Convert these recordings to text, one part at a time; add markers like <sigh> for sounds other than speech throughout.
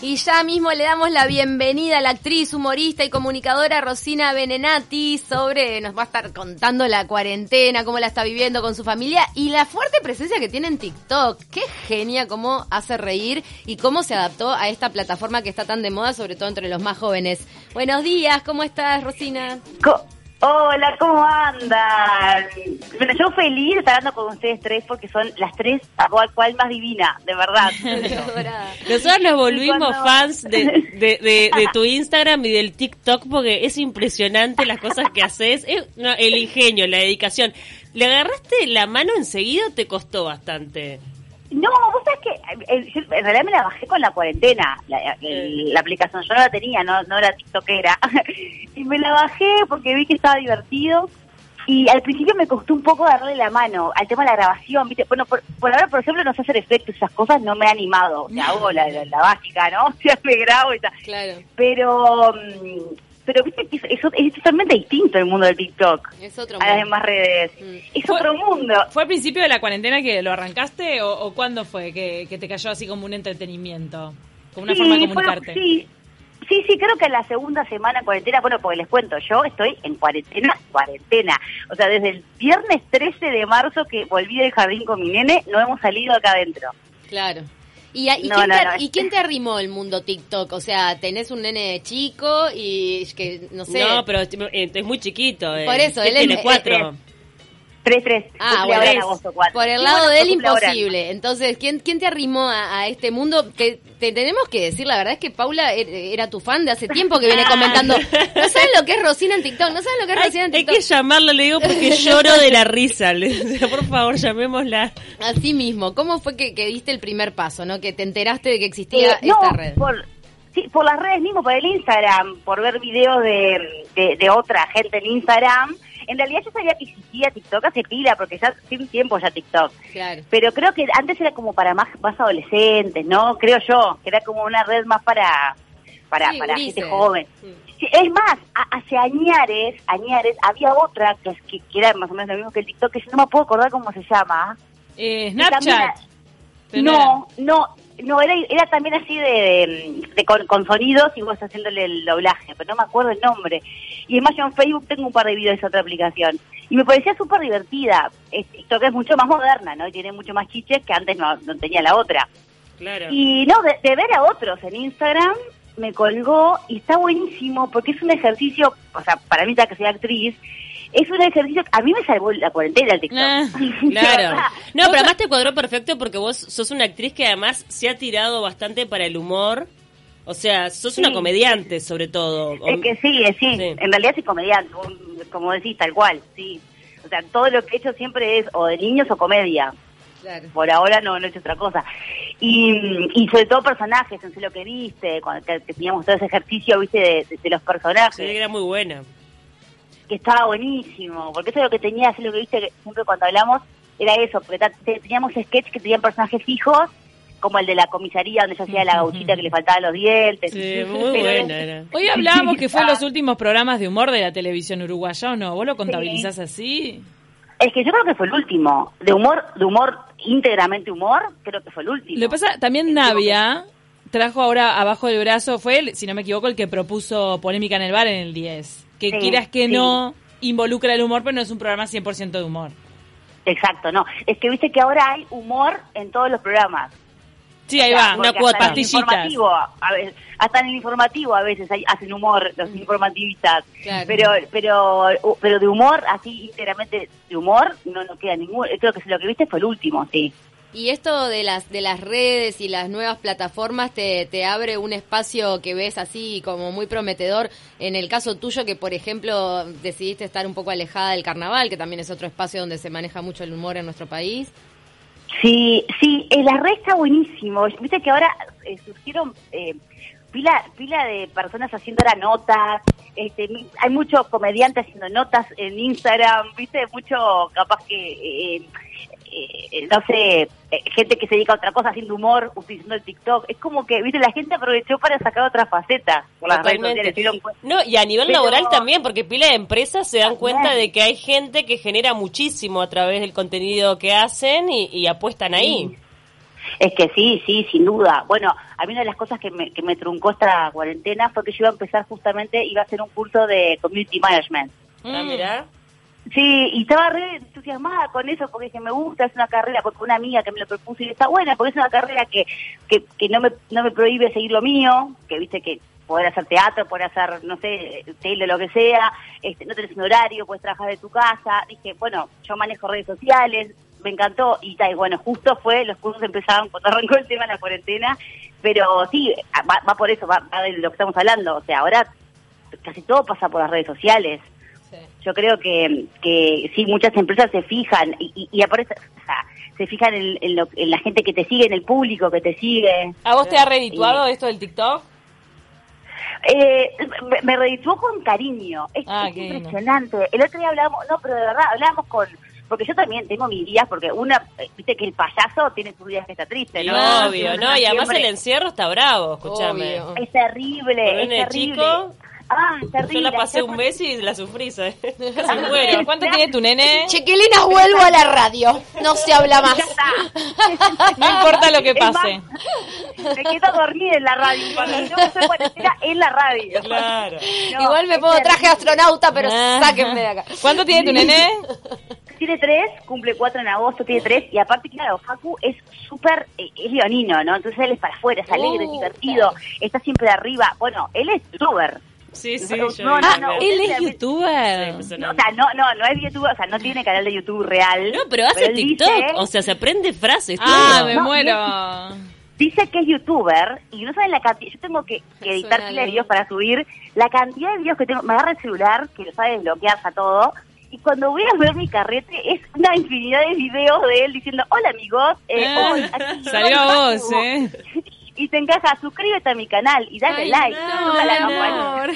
Y ya mismo le damos la bienvenida a la actriz, humorista y comunicadora Rosina Benenati sobre, nos va a estar contando la cuarentena, cómo la está viviendo con su familia y la fuerte presencia que tiene en TikTok. Qué genia cómo hace reír y cómo se adaptó a esta plataforma que está tan de moda, sobre todo entre los más jóvenes. Buenos días, ¿cómo estás, Rosina? Hola, ¿cómo andan? Bueno, yo feliz de estar hablando con ustedes tres porque son las tres a cual, cual más divina, de verdad. <laughs> Nosotros nos volvimos fans de, de, de, tu <laughs> Instagram y del TikTok porque es impresionante las cosas que haces. Es, el ingenio, la dedicación. ¿Le agarraste la mano enseguida o te costó bastante? No, vos sabés que eh, en realidad me la bajé con la cuarentena, la, la aplicación. Yo no la tenía, no, no era tiktokera. <laughs> y me la bajé porque vi que estaba divertido. Y al principio me costó un poco darle la mano al tema de la grabación, ¿viste? Bueno, por, ahora, por ejemplo, no sé hacer efectos, esas cosas no me ha animado. O sea, hago la, la, básica, ¿no? <laughs> O sea, me grabo y tal. Claro. Pero mm, pero viste que eso es, totalmente distinto el mundo del TikTok es otro a las demás redes. Mm. Es otro mundo. ¿Fue al principio de la cuarentena que lo arrancaste o, o cuándo fue que, te cayó así como un entretenimiento? Como una forma de comunicarte. sí. Sí, sí, creo que la segunda semana cuarentena, bueno, porque les cuento, yo estoy en cuarentena, cuarentena. O sea, desde el viernes 13 de marzo que volví del jardín con mi nene, no hemos salido acá adentro. Claro. ¿Y, y, quién te, ¿Y, quién te, arrimó el mundo TikTok? O sea, tenés un nene chico y que, no sé... No, pero es muy chiquito. Por eh. eso, él tiene es, eh, cuatro. Eh, 3-3. Ah, bueno, en agosto Por el lado bueno, del imposible. Entonces, ¿quién, ¿quién te arrimó a, este mundo? Te, te, tenemos que decir, la verdad es que Paula er, era tu fan de hace tiempo que viene <laughs> ah, comentando. No saben lo que es Rosina en TikTok, no saben lo que es Rosina en TikTok. Hay que llamarlo, le digo, porque <laughs> lloro de la risa. Por favor, llamémosla. Así mismo, ¿cómo fue que, que diste el primer paso, no? Que te enteraste de que existía eh, esta red. Por... Sí, por las redes mismo, por el Instagram, por ver videos de, de otra gente en Instagram en realidad yo sabía que existía TikTok hace pila, porque ya hace un tiempo ya TikTok. Claro. Pero creo que antes era como para más, más adolescentes, ¿no? Creo yo, que era como una red más para, para, para gente joven. es más, hace añares, añares, había otra que, que, era más o menos lo mismo que el TikTok, que yo no me puedo acordar cómo se llama. Eh, Snapchat. No, no, no, era, era también así de, de, con, sonidos y vos haciéndole el doblaje, pero no me acuerdo el nombre. Y además yo en Facebook tengo un par de videos de esa otra aplicación. Y me parecía súper divertida. Esto que es mucho más moderna, ¿no? Y tiene mucho más chiches que antes no, no tenía la otra. Claro. Y no, de, de ver a otros en Instagram me colgó y está buenísimo porque es un ejercicio, o sea, para mí ya que soy actriz, es un ejercicio a mí me salvó la cuarentena el TikTok. Ah, <laughs> claro. no, pero además te cuadró perfecto porque vos sos una actriz que además se ha tirado bastante para el humor. O sea, sos una comediante sobre todo. Es que sí, sí, en realidad soy comediante, como decís, tal cual, sí. O sea, todo lo que he hecho siempre es o de niños o comedia. Claro. Por ahora no, no he hecho otra cosa. Y, y sobre todo personajes, en sé lo que viste, cuando teníamos todo ese ejercicio, viste, de, de los personajes. Sí, era muy buena que estaba buenísimo, porque eso es lo que tenía, es lo que viste que siempre cuando hablamos, era eso, porque teníamos sketches que tenían personajes fijos, como el de la comisaría donde yo hacía la gauchita que le faltaban los dientes. Sí, muy buena era. Hoy hablábamos que fue los últimos programas de humor de la televisión uruguaya, ¿o no? ¿Vos lo contabilizás así? Es que yo creo que fue el último. De humor, de humor, íntegramente humor, creo que fue el último. Lo que pasa, también Navia trajo ahora abajo del brazo, fue, si no me equivoco, el que propuso Polémica en el Bar en el 10 que quieras que no involucra el humor, pero no es un programa 100% de humor. Exacto, no. Es que viste que ahora hay humor en todos los programas. Sí, ahí va, una cuota, pastillitas. hasta en el informativo a veces hacen humor los informativistas. Pero pero pero de humor, así íntegramente de humor, no, no queda ningún. Creo que lo que viste fue el último, sí. Y esto de las de las redes y las nuevas plataformas te, te abre un espacio que ves así como muy prometedor. En el caso tuyo, que por ejemplo decidiste estar un poco alejada del carnaval, que también es otro espacio donde se maneja mucho el humor en nuestro país. Sí, sí, eh, la red está buenísimo. Viste que ahora eh, surgieron eh, pila, pila de personas haciendo ahora notas. Este, hay muchos comediantes haciendo notas en Instagram, viste, mucho capaz que eh, no sé, eh, gente que se dedica a otra cosa haciendo humor, utilizando el TikTok. Es como que, viste, la gente aprovechó para sacar otra faceta No, y a nivel laboral también, porque pila de empresas se dan cuenta de que hay gente que genera muchísimo a través del contenido que hacen y, apuestan ahí. Es que sí, sí, sin duda. Bueno, a mí una de las cosas que me, que me truncó esta cuarentena fue que yo iba a empezar justamente, iba a hacer un curso de Community Management. Ah, mirá. Sí, y estaba re entusiasmada con eso porque dije, me gusta, es una carrera, porque una amiga que me lo propuso y está buena, porque es una carrera que, que, no, me, no me prohíbe seguir lo mío, que viste que poder hacer teatro, poder hacer, no sé, tele, lo que sea, este, no tenés un horario, puedes trabajar de tu casa. Dije, bueno, yo manejo redes sociales, me encantó y tal, bueno, justo fue, los cursos empezaban cuando arrancó el tema de la cuarentena, pero sí, va, va por eso, va, va de lo que estamos hablando, o sea, ahora casi todo pasa por las redes sociales. Yo creo que, que sí, muchas empresas se fijan y, y, y aparte, o sea, se fijan en, en, lo- en la gente que te sigue, en el público que te sigue. ¿A vos te ha redituado esto del TikTok? Eh, me, me redituó con cariño. Es, Ah, es impresionante. El otro día hablábamos, no, pero de verdad, hablábamos con. Porque yo también tengo mis días, porque una, viste que el payaso tiene sus días que está triste, Y ¿no? obvio, Uno ¿no? Y además siempre- el encierro está bravo, escúchame. Obvio. Es terrible, es terrible. chico, ah, terrible. Yo la pasé un mes y la sufrí, ¿sabes? <laughs> Se muero. ¿Cuánto tiene tu nene? Chiquilinas, vuelvo a la radio. No se habla más. Ya está. <laughs> No importa lo que pase. más, me quedo dormida en la radio. Cuando estoy cuarentena, en la radio. Claro. No, Igual me pongo traje de astronauta, pero Ah. sáquenme de acá. ¿Cuánto tiene tu nene? <laughs> Tiene tres, cumple cuatro en agosto, tiene tres, y aparte, claro, Facu es súper, eh, es leonino, ¿no? Entonces él es para afuera, es alegre, es Uh, divertido, está siempre arriba. Bueno, él es youtuber. Sí, sí, No, yo no, no, no. Él es Sí, youtuber. No, o sea, no, no, no es youtuber, o sea, no tiene canal de YouTube real. No, pero hace TikTok, Dice, o sea, se aprende frases. Ah, todo. me No, muero. dice que es youtuber, y no saben la cantidad, yo tengo que, que editar de videos para subir, la cantidad de videos que tengo, me agarra el celular, que lo sabe desbloquear a todo, y cuando voy a ver mi carrete, es una infinidad de videos de él diciendo, hola amigos, eh, Ah, hoy aquí, salió a vos, Facu". ¿eh? <laughs> y te encaja, suscríbete a mi canal y dale Ay, like. no, Toda la.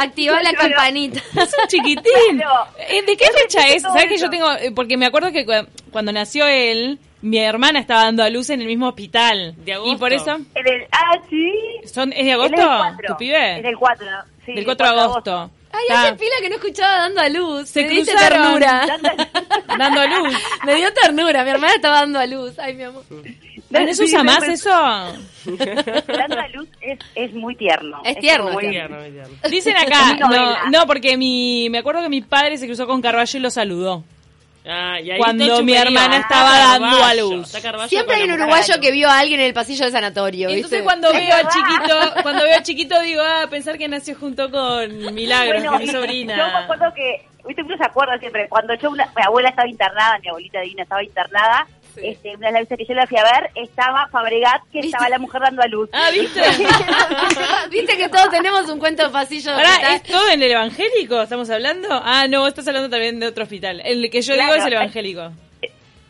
<laughs> Activa la campanita. <laughs> Es un chiquitín. Claro. Eh, ¿De qué fecha es? ¿Sabes que yo tengo.? eh, Porque me acuerdo que cu- cuando nació él, mi hermana estaba dando a luz en el mismo hospital. De agosto. Y por eso. En el, ah, sí. Son, ¿Es de agosto? es el 4. ¿Tu pibe? Es el 4. Sí, Del el 4 de agosto. Ay, Está hace pila que no escuchaba dando a luz. Se Me diste ternura. Dando a luz. <laughs> Me dio ternura. Mi hermana estaba dando a luz. Ay, mi amor. ¿No se Sí, usa más eso? <laughs> Dando a luz es, es muy tierno. Es tierno, muy- es Tierno, muy tierno. Dicen <laughs> acá, no, no, porque mi, me acuerdo que mi padre se cruzó con Carballo y lo saludó. Ah, y ahí Cuando mi hermana estaba dando a luz. Siempre hay un uruguayo que vio a alguien en el pasillo del sanatorio, entonces cuando veo a verdad. chiquito, cuando veo a chiquito digo, ah, pensar que nació junto con Milagros, Bueno, con mi y Yo me sobrina. acuerdo que, viste, uno se acuerda siempre, cuando yo, una- mi abuela estaba internada, mi abuelita divina estaba internada, este, una de las veces que yo la fui a ver, estaba Fabregat, que estaba la mujer dando a luz. Ah, ¿viste? <laughs> Viste que todos tenemos un cuento de pasillo de Ahora? ¿es todo en el evangélico? ¿Estamos hablando? Ah, no, estás hablando también de otro hospital. El que yo digo es el evangélico.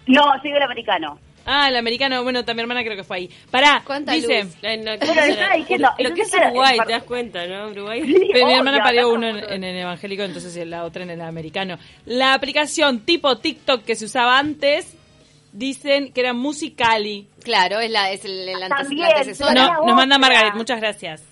No, digo el americano. Ah, el americano, bueno, también mi hermana creo que fue ahí. Pará, ¿Cuánta dice, luz? Ay, no, Bueno, le estaba diciendo, Lo que es Uruguay, te das cuenta, ¿no? Uruguay. Pero mi hermana parió uno en, en el evangélico, entonces la otra en el americano. La aplicación tipo TikTok que se usaba antes, dicen que era Musicali. Claro, es, la, es el, el También. Había No, nos manda. Margaret, muchas gracias.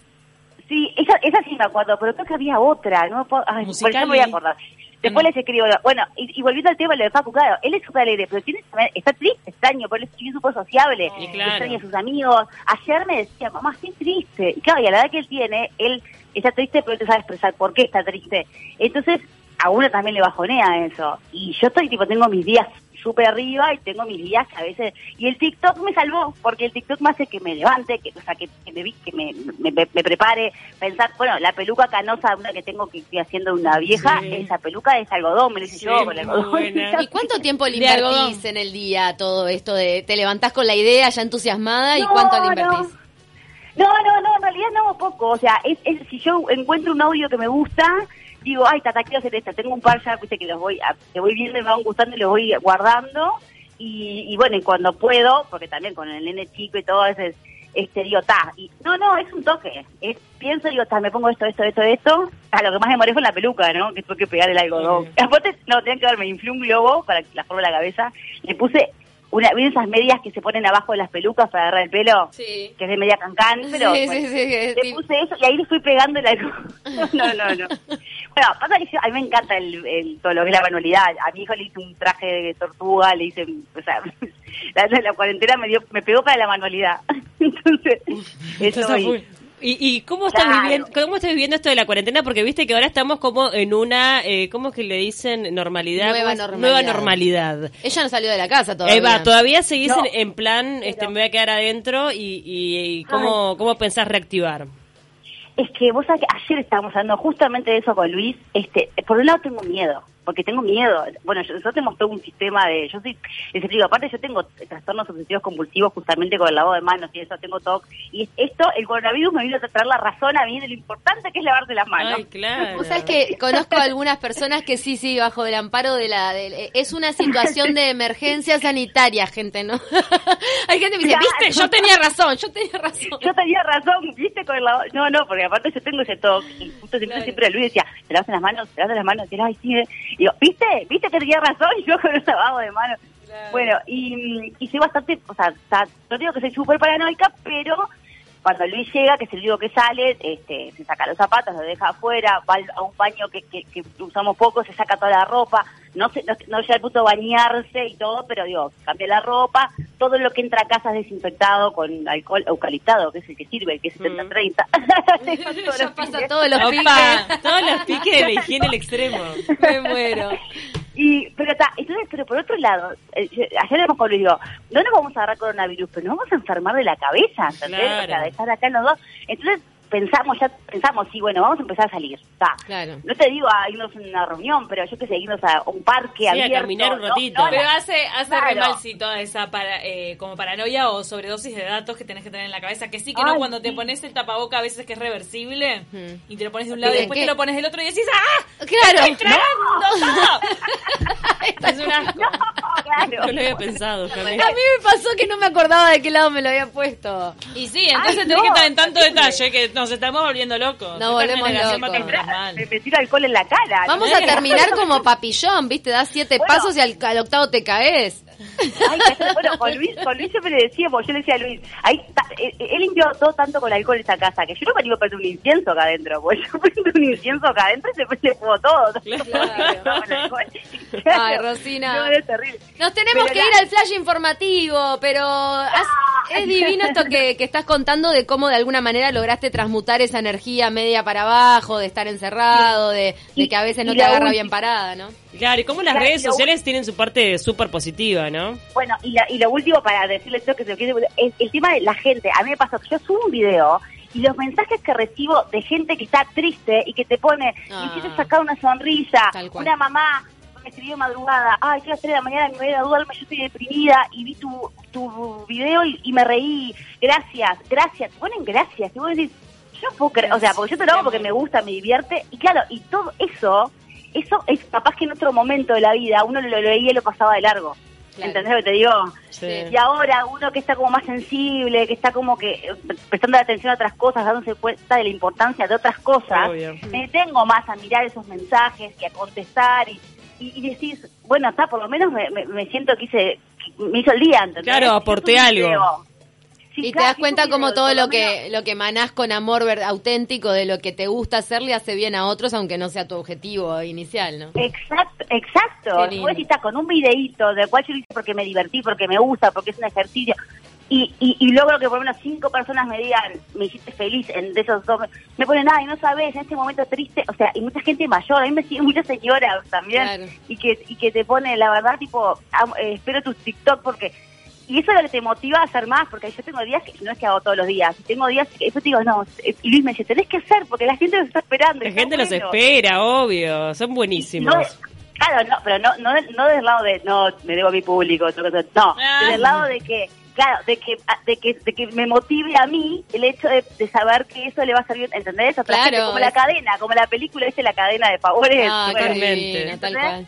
Sí, esa, esa sí me acuerdo, pero creo que había otra, no me puedo- ay, por eso me voy a acordar. Después no. les escribo, bueno, y, y volviendo al tema de lo de Facu, claro, él es súper alegre, pero tiene, está triste, extraño, pero él es súper sociable, Y claro. extraña a sus amigos. Ayer me decía, mamá, estoy triste. Y claro, y a la edad que él tiene, él está triste, pero él te sabe expresar por qué está triste. Entonces, a uno también le bajonea eso. Y yo estoy, tipo, tengo mis días súper arriba y tengo mis días que a veces... Y el TikTok me salvó, porque el TikTok me hace que me levante, que, o sea, que, que me, vi- que me, me, me- me prepare, pensar, bueno, la peluca canosa, una que tengo que estoy haciendo de una vieja, Sí. esa peluca es algodón, me lo hice Sí, yo con algodón. <laughs> ¿Y cuánto tiempo le invertís en el día todo esto de te levantás con la idea ya entusiasmada y cuánto le no. invertís? No, no, no, en realidad no poco. O sea, es, es- si yo encuentro un audio que me gusta, digo, ay, tata, quiero hacer esto. Tengo un par ya, viste, que los voy, a- que voy viendo y me van gustando y los voy guardando. Y, y bueno, y cuando puedo, porque también con el nene chico y todo, a veces, este, digo, ta. Y, no, no, es un toque. Es, pienso, digo, ta, me pongo esto, esto, esto, esto. A lo que más me demoré fue la peluca, ¿no? Que tuve que pegar el algodón. Sí. <laughs> Aparte, no, tenían que ver, me inflé un globo para la forma de la cabeza. Le puse una, ¿vieron esas medias que se ponen abajo de las pelucas para agarrar el pelo? Sí. Que es de media cancán, pero Sí, bueno, sí, sí, le puse eso y ahí le fui pegando la... <laughs> no, no, no. Bueno, pasa que yo- a mí me encanta el, el- todo lo que es la manualidad. A mi hijo le hice un traje de tortuga, le hice, o sea, <laughs> la, la- la cuarentena me dio, me pegó para la manualidad. <laughs> Entonces, eso y-. ¿Y, cómo, estás Claro. viviendo, cómo estás viviendo esto de la cuarentena? Porque viste que ahora estamos como en una, eh, ¿cómo es que le dicen? Normalidad. Nueva normalidad. Nueva normalidad. Ella no salió de la casa todavía. Eva, ¿todavía seguís No, en, en plan, este, me voy a quedar adentro y, y, y cómo, cómo pensás reactivar? Es que vos sabés que ayer estábamos hablando justamente de eso con Luis. Este, por un lado tengo miedo, porque tengo miedo. Bueno, yo- nosotros tenemos todo un sistema de, yo soy, les explico, aparte yo tengo trastornos obsesivos compulsivos justamente con el lavado de manos y eso, tengo TOC. Y esto, el coronavirus me vino a traer la razón a mí de lo importante que es lavarse las manos. Ay, claro. Vos sabés que conozco a algunas personas que sí, sí, bajo el amparo de la... de- es una situación de emergencia sanitaria, gente, ¿no? <laughs> Hay gente que me dice, Claro. viste, yo tenía razón, yo tenía razón. Yo tenía razón, viste, con el lavado. No, no, porque aparte yo tengo ese TOC. Y justo siempre, siempre Luis decía, te lavas las manos, te lavas las manos. Y él, ay, sí. Eh". Y digo, ¿viste? ¿Viste que tenía razón? Y <laughs> yo con el lavado de manos. Bueno, y, y soy bastante, o sea, no digo que soy súper paranoica, pero cuando Luis llega, que es el único que sale, este, se saca los zapatos, los deja afuera, va a un baño que, que, que usamos poco, se saca toda la ropa, no se, no, no llega al punto de bañarse y todo, pero digo, cambia la ropa, todo lo que entra a casa es desinfectado con alcohol eucaliptado, que es el que sirve, el que es 70-30. <laughs> Ya pasa todos los Opa, piques. todos los piques de la higiene al extremo. <laughs> Me muero. Y, pero está, entonces, pero por otro lado, eh, yo- ayer hemos con digo, no nos vamos a agarrar coronavirus, pero nos vamos a enfermar de la cabeza, ¿entendés? Claro. O sea, de estar acá los dos. Entonces pensamos, ya pensamos, sí, bueno, vamos a empezar a salir, está. Claro. No te digo a irnos a una reunión, pero yo que sé, irnos a un parque a abierto. caminar un ¿no? ratito. No, Pero la- hace, hace Claro. re mal sí, toda esa para, eh, como paranoia o sobredosis de datos que tenés que tener en la cabeza. Que sí, que no Ay, cuando te sí. pones el tapaboca a veces que es reversible y te lo pones de un lado y ¿De después qué? te lo pones del otro y decís ¡Ah! Claro. ¡Estoy tragando todo! <laughs> <laughs> es un asco. No, claro. No lo había pensado. A mí me pasó que no me acordaba de qué lado me lo había puesto. Y sí, entonces Ay, tenés no, que estar en tanto detalle que nos estamos volviendo locos. Nos Esta volvemos locos. Me, tiro alcohol en la cara. ¿no? Vamos a terminar <laughs> como papillón, ¿viste? Das siete Bueno. pasos y al, al octavo te caes. Ay, bueno, con Luis, con Luis siempre le decíamos, yo le decía a Luis, ahí está, eh, eh, él limpió todo tanto con alcohol en esa casa, que yo no me iba a prender un incienso acá adentro, porque yo prendo un incienso acá adentro y se prende fuego todo. Claro. <laughs> Ay, Rosina. No, es terrible. Nos tenemos Pero que la- ir al flash informativo, pero has- es divino esto que, que estás contando de cómo de alguna manera lograste transmutar esa energía media para abajo, de estar encerrado, de, de que a veces no te agarra bien parada, ¿no? Claro, y cómo las Claro, redes sociales tienen su parte súper positiva, ¿no? Bueno, y, la- y lo último para decirles esto que se lo quiero es el tema de la gente. A mí me pasó que yo subo un video y los mensajes que recibo de gente que está triste y que te pone, Ah. necesito sacar una sonrisa, una mamá me escribió de madrugada, ay, estoy a las 3 de la mañana, me voy a dudarme, yo estoy deprimida y vi tu, tu video y, y me reí, gracias, gracias, te ponen gracias, y vos decís, yo no puedo creer, o sea, porque yo te lo hago porque me gusta, me divierte, y claro, y todo eso, eso es capaz que en otro momento de la vida uno lo leía y lo pasaba de largo. Claro. ¿Entendés lo que te digo? Sí. Y ahora uno que está como más sensible, que está como que eh, prestando atención a otras cosas, dándose cuenta de la importancia de otras cosas, Obvio. me detengo más a mirar esos mensajes y a contestar y, y, y decís, bueno, está, por lo menos me, me- me siento que hice, me hizo el día, ¿entendés? Claro, Si aporté algo. Sí, y te claro, das si es cuenta como video, todo lo menos- que lo que manás con amor ver- auténtico de lo que te gusta hacer le hace bien a otros, aunque no sea tu objetivo inicial, ¿no? Exacto, exacto. Qué lindo. Vos decís, está con un videíto del cual yo lo hice porque me divertí, porque me gusta, porque es un ejercicio. Y, y, y logro que por lo menos cinco personas me digan, me hiciste feliz en de esos dos. Me ponen, ay, no sabes, en este momento triste. O sea, y mucha gente mayor, a mí me siguen muchas señoras también. Claro. Y que y que te pone, la verdad, tipo, eh, espero tus TikTok porque. Y eso es lo que te motiva a hacer más, porque yo tengo días que no es que hago todos los días, tengo días que después te digo, no, y Luis me dice, tenés que hacer, porque la gente los está esperando. La gente los bueno. espera, obvio. Son buenísimos. No, claro, no, pero no, no, del- no del lado de, no, me debo a mi público, no, Ah. del lado de que, claro, de que, de que, de que me motive a mí el hecho de, de saber que eso le va a servir, ¿entendés? A otra Claro, gente, como la cadena, como la película, ¿viste? La cadena de favores. Ah, qué Bueno, totalmente. divino, tal ¿Entendés? cual.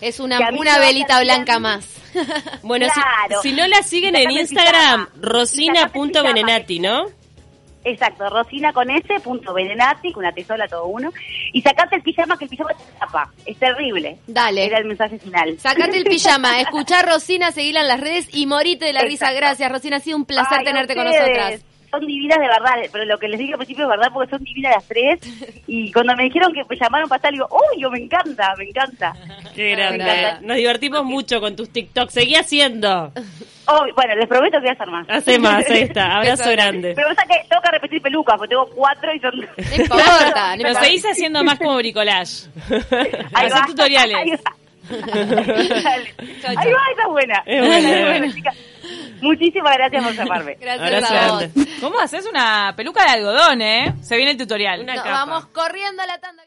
Es una, una velita blanca más. <laughs> Bueno, si- Claro. si, no la siguen en Instagram, rosina.benenati, ¿no? Exacto, Rosina con S, punto Berenati, con una tesola todo uno. Y sacate el pijama, que el pijama te tapa. Es terrible. Dale. Era el mensaje final. Sacate el pijama, <laughs> escuchá a Rosina, seguila en las redes y morite de la risa. Gracias, Rosina. Ha sido un placer Ay, tenerte con nosotras. Son divinas de verdad, pero lo que les dije al principio es verdad porque son divinas las tres. Y cuando me dijeron que me llamaron para estar, digo, ¡oh, yo me encanta, me encanta! Qué grande. encanta. Nos divertimos mucho con tus TikToks. Seguí haciendo. Oh, bueno, les prometo que voy a hacer más. Hace más, ahí está. <laughs> Abrazo grande. Pero pasa que tengo que repetir pelucas, porque tengo cuatro y son... <laughs> No importa, Pero seguís haciendo más como bricolage. <laughs> Ahí Hacer va. tutoriales. Ahí va. Dale. Chau, Ahí va, esa es buena. Es buena, Esa es buena, chica. Muchísimas gracias por llamarme. Gracias Abrazo a vos. grande. ¿Cómo haces una peluca de algodón, eh? Se viene el tutorial. Una Nos capa. vamos corriendo a la tanda.